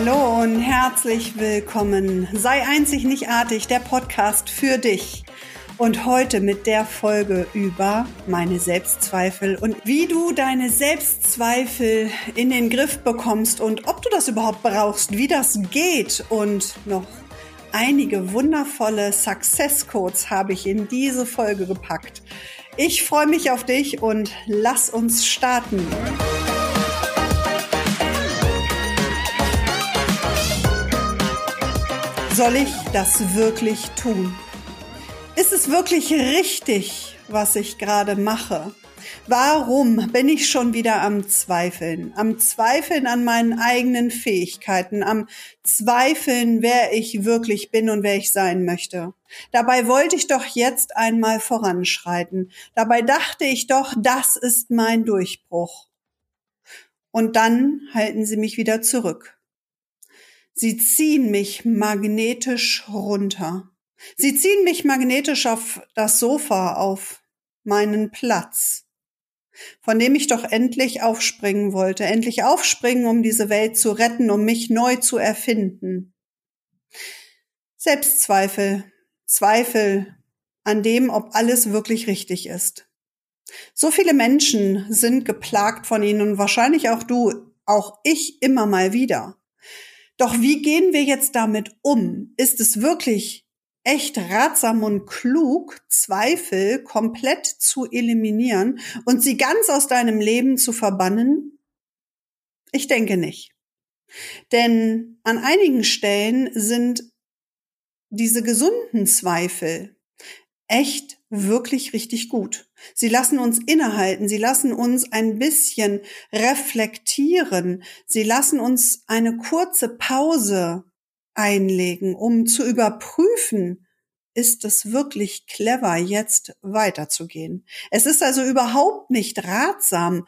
Hallo und herzlich willkommen. Sei einzig nicht artig, der Podcast für dich. Und heute mit der Folge über meine Selbstzweifel und wie du deine Selbstzweifel in den Griff bekommst und ob du das überhaupt brauchst, wie das geht und noch einige wundervolle Success Codes habe ich in diese Folge gepackt. Ich freue mich auf dich und lass uns starten. Soll ich das wirklich tun? Ist es wirklich richtig, was ich gerade mache? Warum bin ich schon wieder am Zweifeln? Am Zweifeln an meinen eigenen Fähigkeiten, am Zweifeln, wer ich wirklich bin und wer ich sein möchte. Dabei wollte ich doch jetzt einmal voranschreiten. Dabei dachte ich doch, das ist mein Durchbruch. Und dann halten sie mich wieder zurück. Sie ziehen mich magnetisch runter. Sie ziehen mich magnetisch auf das Sofa, auf meinen Platz von dem ich doch endlich aufspringen wollte, endlich aufspringen, um diese Welt zu retten, um mich neu zu erfinden. Selbstzweifel, Zweifel an dem, ob alles wirklich richtig ist. So viele Menschen sind geplagt von ihnen und wahrscheinlich auch du, auch ich immer mal wieder. Doch wie gehen wir jetzt damit um? Ist es wirklich echt ratsam und klug, Zweifel komplett zu eliminieren und sie ganz aus deinem Leben zu verbannen? Ich denke nicht. Denn an einigen Stellen sind diese gesunden Zweifel echt wirklich richtig gut. Sie lassen uns innehalten, sie lassen uns ein bisschen reflektieren, sie lassen uns eine kurze Pause einlegen, um zu überprüfen, ist es wirklich clever, jetzt weiterzugehen. Es ist also überhaupt nicht ratsam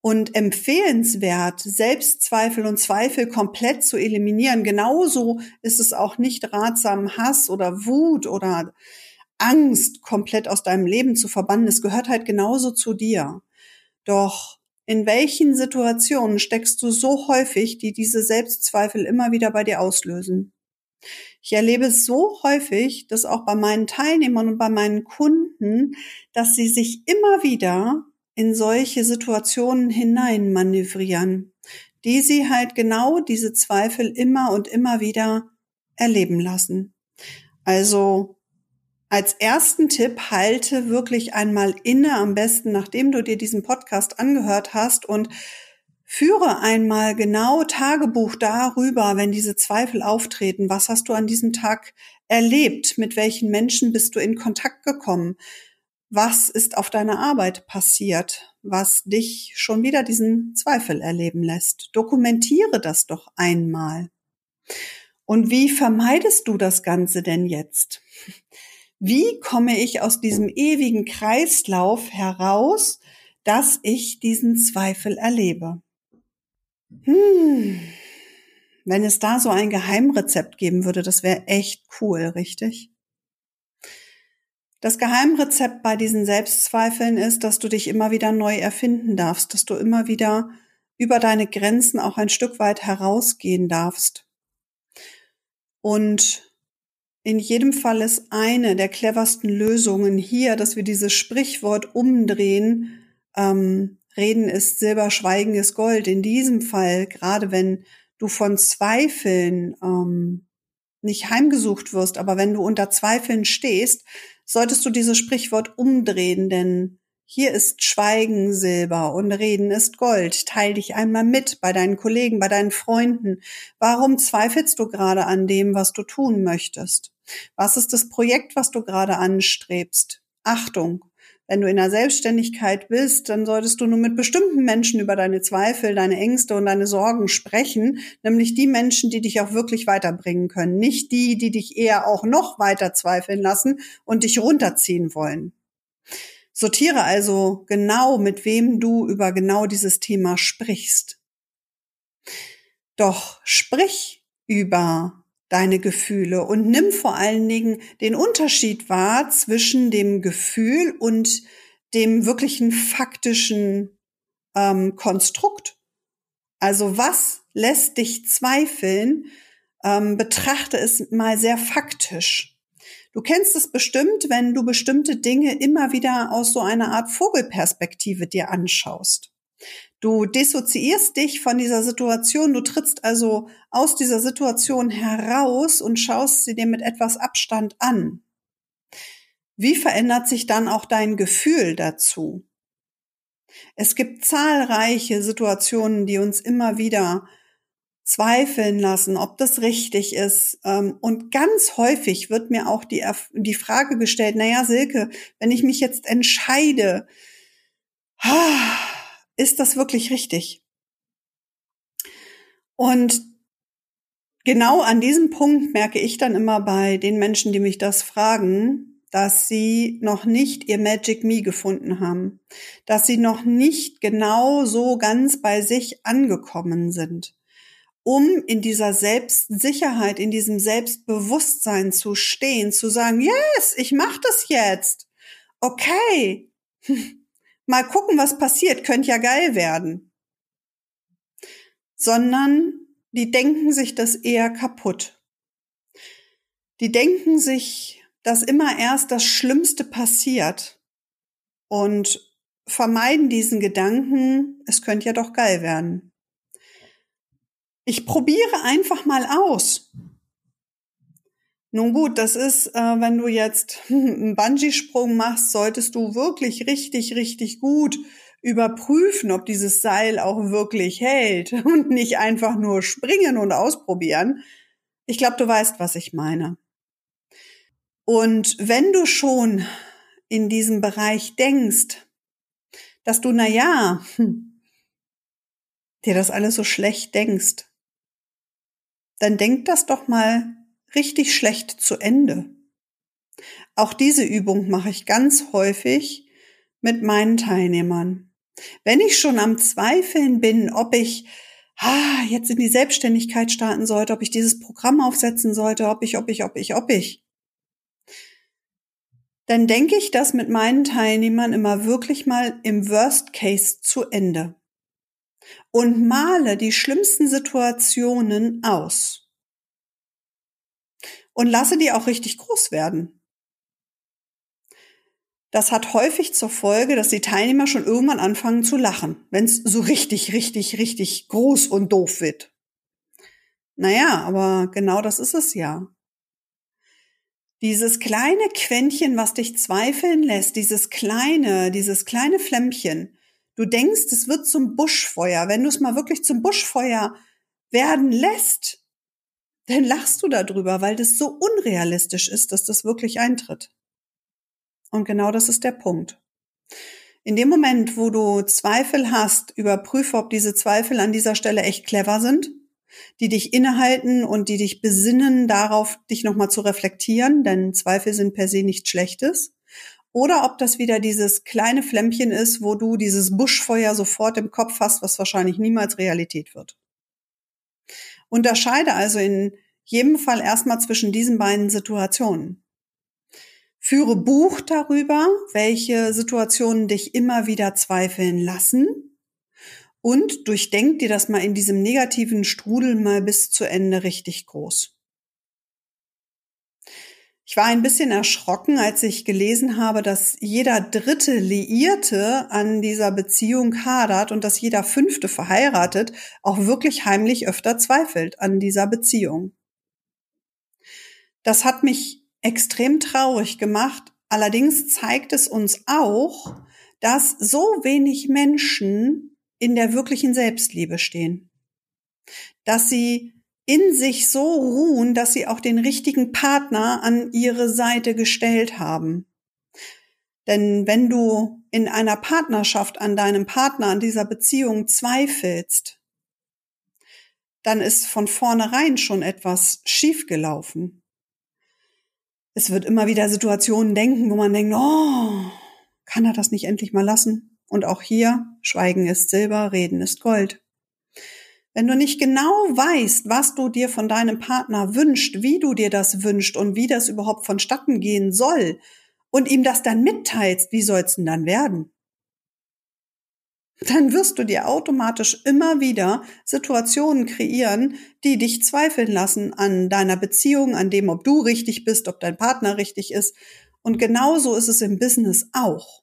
und empfehlenswert, Selbstzweifel und Zweifel komplett zu eliminieren. Genauso ist es auch nicht ratsam, Hass oder Wut oder Angst komplett aus deinem Leben zu verbannen. Es gehört halt genauso zu dir. Doch in welchen Situationen steckst du so häufig, die diese Selbstzweifel immer wieder bei dir auslösen? Ich erlebe es so häufig, dass auch bei meinen Teilnehmern und bei meinen Kunden, dass sie sich immer wieder in solche Situationen hinein manövrieren, die sie halt genau diese Zweifel immer und immer wieder erleben lassen. Also als ersten Tipp halte wirklich einmal inne, am besten nachdem du dir diesen Podcast angehört hast und führe einmal genau Tagebuch darüber, wenn diese Zweifel auftreten. Was hast du an diesem Tag erlebt? Mit welchen Menschen bist du in Kontakt gekommen? Was ist auf deiner Arbeit passiert, was dich schon wieder diesen Zweifel erleben lässt? Dokumentiere das doch einmal. Und wie vermeidest du das Ganze denn jetzt? Wie komme ich aus diesem ewigen Kreislauf heraus, dass ich diesen Zweifel erlebe? Hm. Wenn es da so ein Geheimrezept geben würde, das wäre echt cool, richtig? Das Geheimrezept bei diesen Selbstzweifeln ist, dass du dich immer wieder neu erfinden darfst, dass du immer wieder über deine Grenzen auch ein Stück weit herausgehen darfst. Und in jedem Fall ist eine der cleversten Lösungen hier, dass wir dieses Sprichwort umdrehen. Ähm, Reden ist Silber, Schweigen ist Gold. In diesem Fall, gerade wenn du von Zweifeln ähm, nicht heimgesucht wirst, aber wenn du unter Zweifeln stehst, solltest du dieses Sprichwort umdrehen, denn hier ist Schweigen Silber und Reden ist Gold. Teil dich einmal mit bei deinen Kollegen, bei deinen Freunden. Warum zweifelst du gerade an dem, was du tun möchtest? Was ist das Projekt, was du gerade anstrebst? Achtung, wenn du in der Selbstständigkeit bist, dann solltest du nur mit bestimmten Menschen über deine Zweifel, deine Ängste und deine Sorgen sprechen, nämlich die Menschen, die dich auch wirklich weiterbringen können, nicht die, die dich eher auch noch weiter zweifeln lassen und dich runterziehen wollen. Sortiere also genau, mit wem du über genau dieses Thema sprichst. Doch sprich über deine Gefühle und nimm vor allen Dingen den Unterschied wahr zwischen dem Gefühl und dem wirklichen faktischen ähm, Konstrukt. Also was lässt dich zweifeln, ähm, betrachte es mal sehr faktisch. Du kennst es bestimmt, wenn du bestimmte Dinge immer wieder aus so einer Art Vogelperspektive dir anschaust. Du dissoziierst dich von dieser Situation, du trittst also aus dieser Situation heraus und schaust sie dir mit etwas Abstand an. Wie verändert sich dann auch dein Gefühl dazu? Es gibt zahlreiche Situationen, die uns immer wieder zweifeln lassen, ob das richtig ist. Ähm, und ganz häufig wird mir auch die, die Frage gestellt, naja, Silke, wenn ich mich jetzt entscheide, ist das wirklich richtig? Und genau an diesem Punkt merke ich dann immer bei den Menschen, die mich das fragen, dass sie noch nicht ihr Magic Me gefunden haben, dass sie noch nicht genau so ganz bei sich angekommen sind, um in dieser Selbstsicherheit, in diesem Selbstbewusstsein zu stehen, zu sagen, yes, ich mache das jetzt. Okay. Mal gucken, was passiert, könnte ja geil werden. Sondern die denken sich das eher kaputt. Die denken sich dass immer erst das Schlimmste passiert und vermeiden diesen Gedanken, es könnte ja doch geil werden. Ich probiere einfach mal aus. Nun gut, das ist, äh, wenn du jetzt einen Bungee-Sprung machst, solltest du wirklich richtig, richtig gut überprüfen, ob dieses Seil auch wirklich hält und nicht einfach nur springen und ausprobieren. Ich glaube, du weißt, was ich meine. Und wenn du schon in diesem Bereich denkst, dass du, na ja, dir das alles so schlecht denkst, dann denk das doch mal richtig schlecht zu Ende. Auch diese Übung mache ich ganz häufig mit meinen Teilnehmern. Wenn ich schon am Zweifeln bin, ob ich ah, jetzt in die Selbstständigkeit starten sollte, ob ich dieses Programm aufsetzen sollte, ob ich, ob ich, ob ich, ob ich, dann denke ich das mit meinen Teilnehmern immer wirklich mal im Worst Case zu Ende und male die schlimmsten Situationen aus und lasse die auch richtig groß werden. Das hat häufig zur Folge, dass die Teilnehmer schon irgendwann anfangen zu lachen, wenn es so richtig, richtig, richtig groß und doof wird. Naja, aber genau das ist es ja. Dieses kleine Quäntchen, was dich zweifeln lässt, dieses kleine, dieses kleine Flämmchen. Du denkst, es wird zum Buschfeuer. Wenn du es mal wirklich zum Buschfeuer werden lässt, dann lachst du darüber, weil das so unrealistisch ist, dass das wirklich eintritt. Und genau das ist der Punkt. In dem Moment, wo du Zweifel hast, überprüfe, ob diese Zweifel an dieser Stelle echt clever sind die dich innehalten und die dich besinnen darauf, dich nochmal zu reflektieren, denn Zweifel sind per se nichts Schlechtes. Oder ob das wieder dieses kleine Flämmchen ist, wo du dieses Buschfeuer sofort im Kopf hast, was wahrscheinlich niemals Realität wird. Unterscheide also in jedem Fall erstmal zwischen diesen beiden Situationen. Führe Buch darüber, welche Situationen dich immer wieder zweifeln lassen und durchdenk dir das mal in diesem negativen Strudel mal bis zu Ende richtig groß. Ich war ein bisschen erschrocken, als ich gelesen habe, dass jeder dritte Liierte an dieser Beziehung hadert und dass jeder fünfte verheiratet auch wirklich heimlich öfter zweifelt an dieser Beziehung. Das hat mich extrem traurig gemacht. Allerdings zeigt es uns auch, dass so wenig Menschen in der wirklichen Selbstliebe stehen. Dass sie in sich so ruhen, dass sie auch den richtigen Partner an ihre Seite gestellt haben. Denn wenn du in einer Partnerschaft an deinem Partner, an dieser Beziehung zweifelst, dann ist von vornherein schon etwas schiefgelaufen. Es wird immer wieder Situationen denken, wo man denkt, oh, kann er das nicht endlich mal lassen? Und auch hier, Schweigen ist Silber, Reden ist Gold. Wenn du nicht genau weißt, was du dir von deinem Partner wünscht, wie du dir das wünscht und wie das überhaupt vonstatten gehen soll und ihm das dann mitteilst, wie soll's denn dann werden? Dann wirst du dir automatisch immer wieder Situationen kreieren, die dich zweifeln lassen an deiner Beziehung, an dem, ob du richtig bist, ob dein Partner richtig ist. Und genauso ist es im Business auch.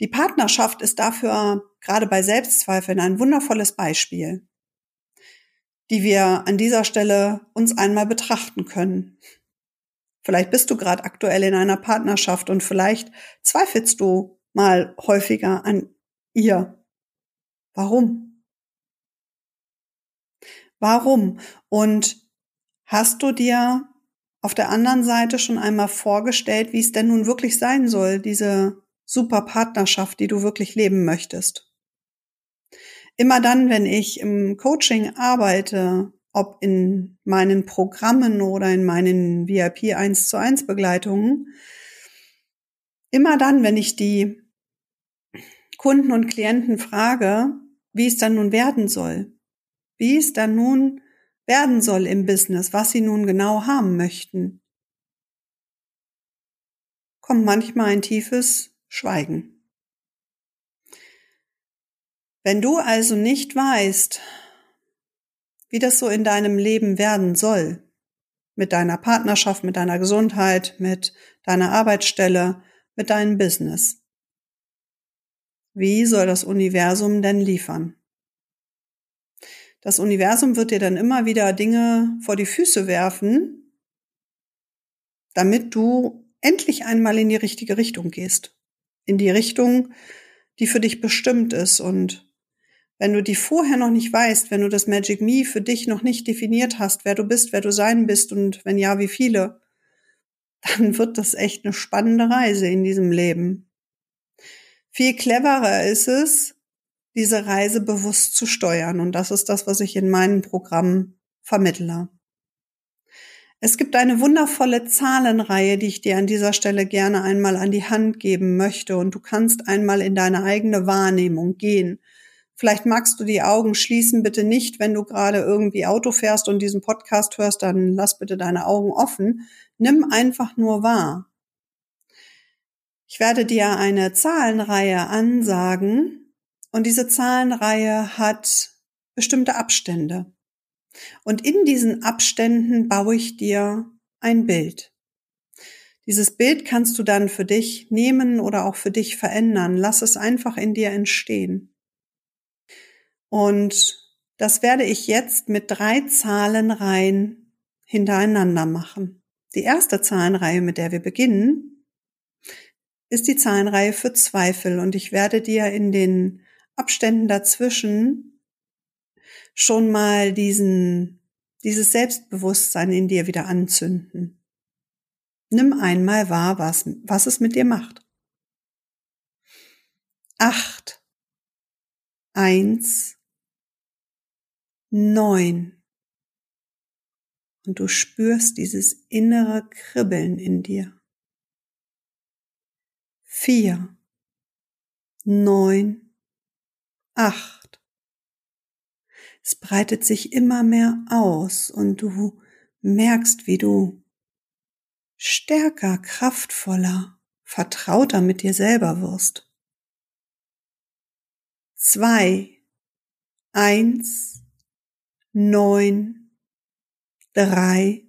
Die Partnerschaft ist dafür gerade bei Selbstzweifeln ein wundervolles Beispiel, die wir an dieser Stelle uns einmal betrachten können. Vielleicht bist du gerade aktuell in einer Partnerschaft und vielleicht zweifelst du mal häufiger an ihr. Warum? Warum? Und hast du dir auf der anderen Seite schon einmal vorgestellt, wie es denn nun wirklich sein soll, diese super Partnerschaft, die du wirklich leben möchtest? Immer dann, wenn ich im Coaching arbeite, ob in meinen Programmen oder in meinen VIP 1 zu 1 Begleitungen, immer dann, wenn ich die Kunden und Klienten frage, wie es dann nun werden soll, wie es dann nun werden soll im Business, was sie nun genau haben möchten, kommt manchmal ein tiefes Schweigen. Wenn du also nicht weißt, wie das so in deinem Leben werden soll, mit deiner Partnerschaft, mit deiner Gesundheit, mit deiner Arbeitsstelle, mit deinem Business, wie soll das Universum denn liefern? Das Universum wird dir dann immer wieder Dinge vor die Füße werfen, damit du endlich einmal in die richtige Richtung gehst. In die Richtung, die für dich bestimmt ist. Und wenn du die vorher noch nicht weißt, wenn du das Magic Me für dich noch nicht definiert hast, wer du bist, wer du sein bist und wenn ja, wie viele, dann wird das echt eine spannende Reise in diesem Leben. Viel cleverer ist es, diese Reise bewusst zu steuern. Und das ist das, was ich in meinem Programm vermittle. Es gibt eine wundervolle Zahlenreihe, die ich dir an dieser Stelle gerne einmal an die Hand geben möchte. Und du kannst einmal in deine eigene Wahrnehmung gehen. Vielleicht magst du die Augen schließen, bitte nicht, wenn du gerade irgendwie Auto fährst und diesen Podcast hörst, dann lass bitte deine Augen offen. Nimm einfach nur wahr. Ich werde dir eine Zahlenreihe ansagen und diese Zahlenreihe hat bestimmte Abstände. Und in diesen Abständen baue ich dir ein Bild. Dieses Bild kannst du dann für dich nehmen oder auch für dich verändern. Lass es einfach in dir entstehen. Und das werde ich jetzt mit drei Zahlenreihen hintereinander machen. Die erste Zahlenreihe, mit der wir beginnen, ist die Zahlenreihe für Zweifel und ich werde dir in den Abständen dazwischen schon mal diesen, dieses Selbstbewusstsein in dir wieder anzünden. Nimm einmal wahr, was, was es mit dir macht. Acht, eins, neun. Und du spürst dieses innere Kribbeln in dir vier, neun, acht. Es breitet sich immer mehr aus und du merkst, wie du stärker, kraftvoller, vertrauter mit dir selber wirst. Zwei, eins, neun, drei,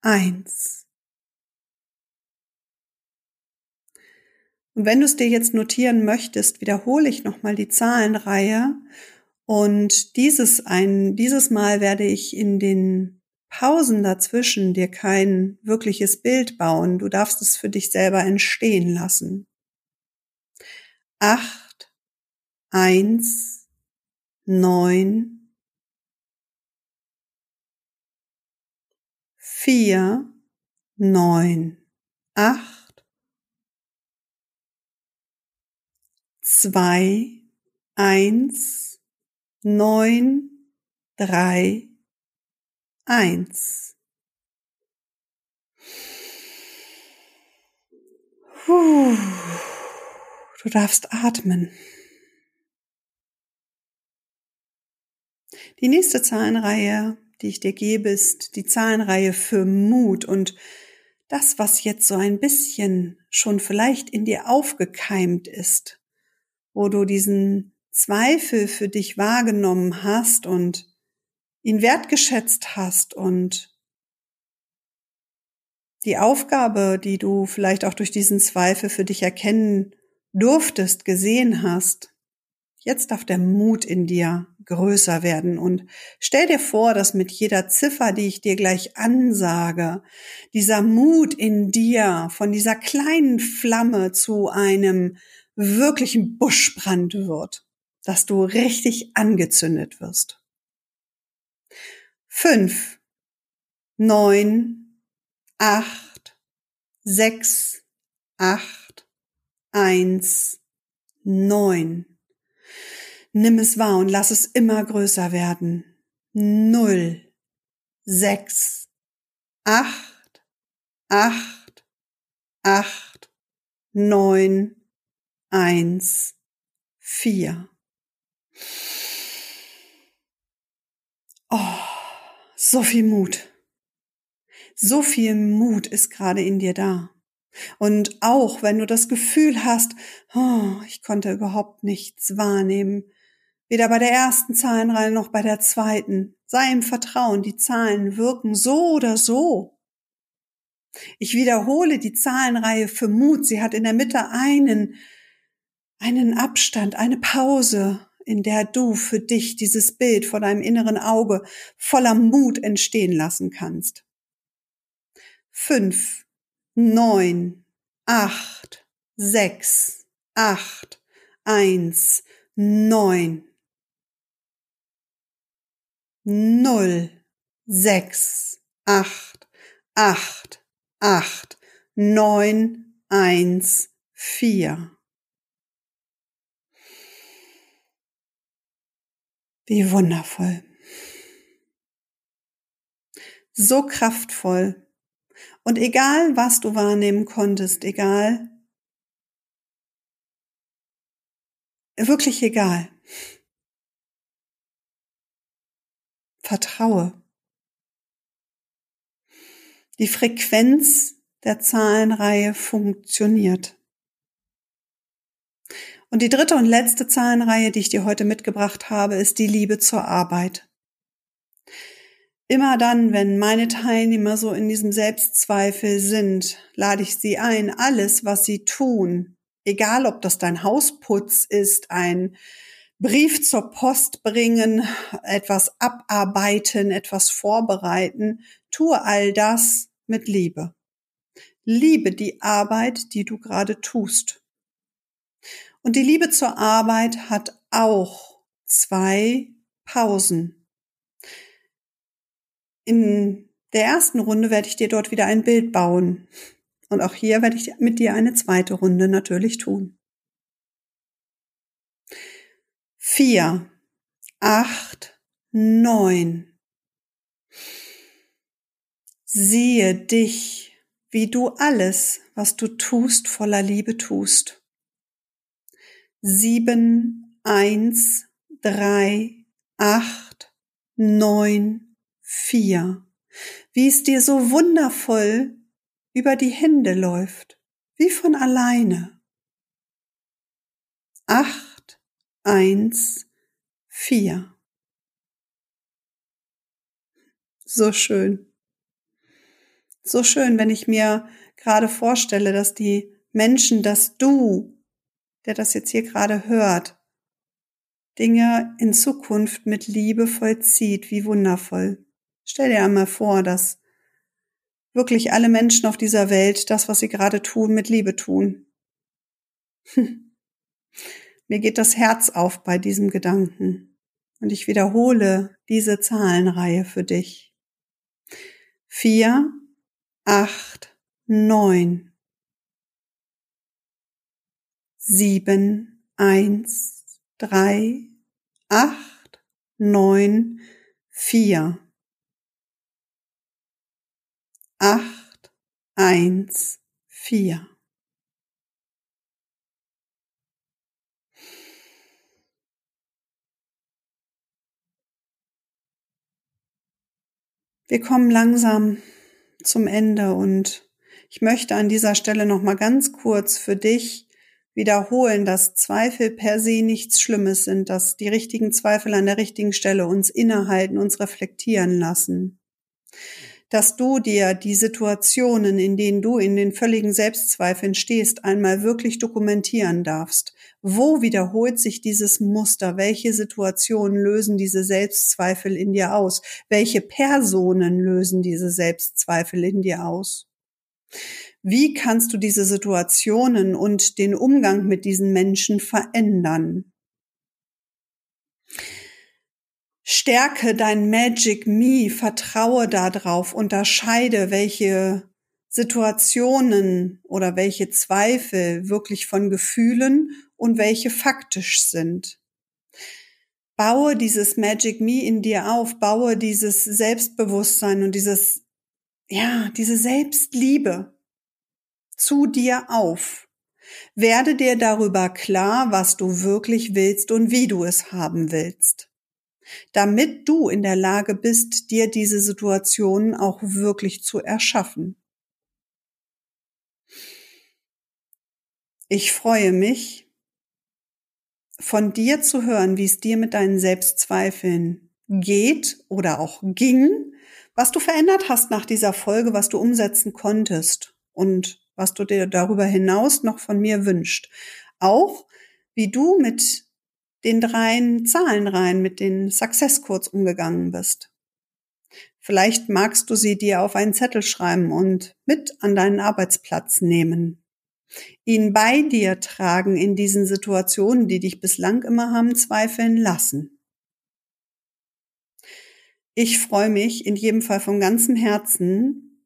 eins. Und wenn du es dir jetzt notieren möchtest, wiederhole ich nochmal die Zahlenreihe. Und dieses ein, dieses Mal werde ich in den Pausen dazwischen dir kein wirkliches Bild bauen. Du darfst es für dich selber entstehen lassen. Acht, eins, neun, vier, neun, acht, zwei, eins, neun, drei, eins. Du darfst atmen. Die nächste Zahlenreihe, die ich dir gebe, ist die Zahlenreihe für Mut und das, was jetzt so ein bisschen schon vielleicht in dir aufgekeimt ist wo du diesen Zweifel für dich wahrgenommen hast und ihn wertgeschätzt hast und die Aufgabe, die du vielleicht auch durch diesen Zweifel für dich erkennen durftest, gesehen hast, jetzt darf der Mut in dir größer werden. Und stell dir vor, dass mit jeder Ziffer, die ich dir gleich ansage, dieser Mut in dir von dieser kleinen Flamme zu einem wirklichen Buschbrand wird, dass du richtig angezündet wirst. Fünf, neun, acht, sechs, acht, eins, neun. Nimm es wahr und lass es immer größer werden. Null, sechs, acht, acht, acht, neun, eins, vier. Oh, so viel Mut. So viel Mut ist gerade in dir da. Und auch wenn du das Gefühl hast, oh, ich konnte überhaupt nichts wahrnehmen, weder bei der ersten Zahlenreihe noch bei der zweiten, sei im Vertrauen, die Zahlen wirken so oder so. Ich wiederhole die Zahlenreihe für Mut. Sie hat in der Mitte einen, einen Abstand, eine Pause, in der du für dich dieses Bild vor deinem inneren Auge voller Mut entstehen lassen kannst fünf, neun, acht, sechs, acht, eins, neun, null, sechs, acht, acht, acht, neun, eins, vier. Wie wundervoll. So kraftvoll und egal, was du wahrnehmen konntest, egal, wirklich egal, vertraue. Die Frequenz der Zahlenreihe funktioniert. Und die dritte und letzte Zahlenreihe, die ich dir heute mitgebracht habe, ist die Liebe zur Arbeit. Immer dann, wenn meine Teilnehmer so in diesem Selbstzweifel sind, lade ich sie ein, alles, was sie tun, egal ob das dein Hausputz ist, ein Brief zur Post bringen, etwas abarbeiten, etwas vorbereiten, tue all das mit Liebe. Liebe die Arbeit, die du gerade tust. Und die Liebe zur Arbeit hat auch zwei Pausen. In der ersten Runde werde ich dir dort wieder ein Bild bauen. Und auch hier werde ich mit dir eine zweite Runde natürlich tun. Vier, acht, neun. Siehe dich, wie du alles, was du tust, voller Liebe tust. Sieben, eins, drei, acht, neun, vier. Wie es dir so wundervoll über die Hände läuft, wie von alleine. Acht, eins, vier. So schön. So schön, wenn ich mir gerade vorstelle, dass die Menschen, dass du, der das jetzt hier gerade hört, Dinge in Zukunft mit Liebe vollzieht. Wie wundervoll. Stell dir einmal vor, dass wirklich alle Menschen auf dieser Welt das, was sie gerade tun, mit Liebe tun. Mir geht das Herz auf bei diesem Gedanken. Und ich wiederhole diese Zahlenreihe für dich. Vier, acht, neun, sieben, eins, drei, acht, neun, vier acht, eins, vier. Wir kommen langsam zum Ende und ich möchte an dieser Stelle noch mal ganz kurz für dich wiederholen, dass Zweifel per se nichts Schlimmes sind, dass die richtigen Zweifel an der richtigen Stelle uns innehalten, uns reflektieren lassen. Dass du dir die Situationen, in denen du in den völligen Selbstzweifeln stehst, einmal wirklich dokumentieren darfst. Wo wiederholt sich dieses Muster? Welche Situationen lösen diese Selbstzweifel in dir aus? Welche Personen lösen diese Selbstzweifel in dir aus? Wie kannst du diese Situationen und den Umgang mit diesen Menschen verändern? Stärke dein Magic Me, vertraue darauf, unterscheide, welche Situationen oder welche Zweifel wirklich von Gefühlen und welche faktisch sind. Baue dieses Magic Me in dir auf, baue dieses Selbstbewusstsein und dieses, ja, diese Selbstliebe zu dir auf. Werde dir darüber klar, was du wirklich willst und wie du es haben willst, damit du in der Lage bist, dir diese Situationen auch wirklich zu erschaffen. Ich freue mich, von dir zu hören, wie es dir mit deinen Selbstzweifeln geht oder auch ging, was du verändert hast nach dieser Folge, was du umsetzen konntest und was du dir darüber hinaus noch von mir wünscht. Auch wie du mit den dreien Zahlenreihen, mit den Success Codes umgegangen bist. Vielleicht magst du sie dir auf einen Zettel schreiben und mit an deinen Arbeitsplatz nehmen. Ihn bei dir tragen in diesen Situationen, die dich bislang immer haben zweifeln lassen. Ich freue mich in jedem Fall von ganzem Herzen,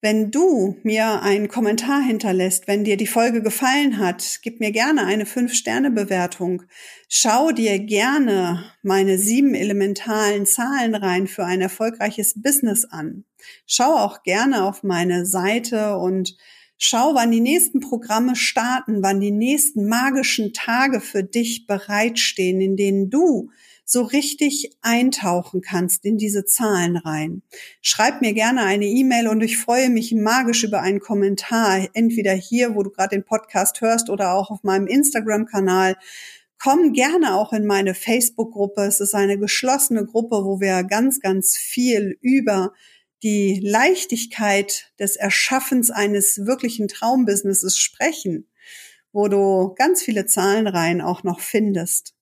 wenn du mir einen Kommentar hinterlässt, wenn dir die Folge gefallen hat, gib mir gerne eine 5-Sterne-Bewertung. Schau dir gerne meine sieben elementalen Zahlen rein für ein erfolgreiches Business an. Schau auch gerne auf meine Seite und schau, wann die nächsten Programme starten, wann die nächsten magischen Tage für dich bereitstehen, in denen du so richtig eintauchen kannst in diese Zahlen rein. Schreib mir gerne eine E-Mail und ich freue mich magisch über einen Kommentar, entweder hier, wo du gerade den Podcast hörst oder auch auf meinem Instagram-Kanal. Komm gerne auch in meine Facebook-Gruppe. Es ist eine geschlossene Gruppe, wo wir ganz, ganz viel über die Leichtigkeit des Erschaffens eines wirklichen Traumbusinesses sprechen, wo du ganz viele Zahlenreihen auch noch findest.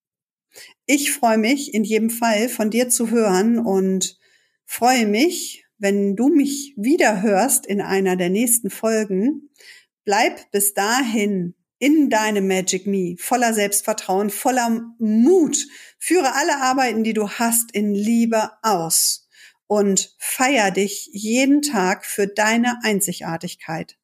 Ich freue mich in jedem Fall von dir zu hören und freue mich, wenn du mich wieder hörst in einer der nächsten Folgen. Bleib bis dahin in deinem Magic Me, voller Selbstvertrauen, voller Mut. Führe alle Arbeiten, die du hast, in Liebe aus und feier dich jeden Tag für deine Einzigartigkeit.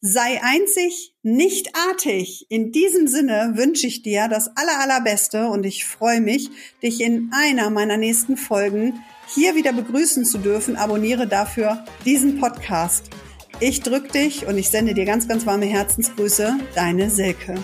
Sei einzig, nicht artig. In diesem Sinne wünsche ich dir das aller, allerbeste und ich freue mich, dich in einer meiner nächsten Folgen hier wieder begrüßen zu dürfen. Abonniere dafür diesen Podcast. Ich drück dich und ich sende dir ganz, ganz warme Herzensgrüße. Deine Silke.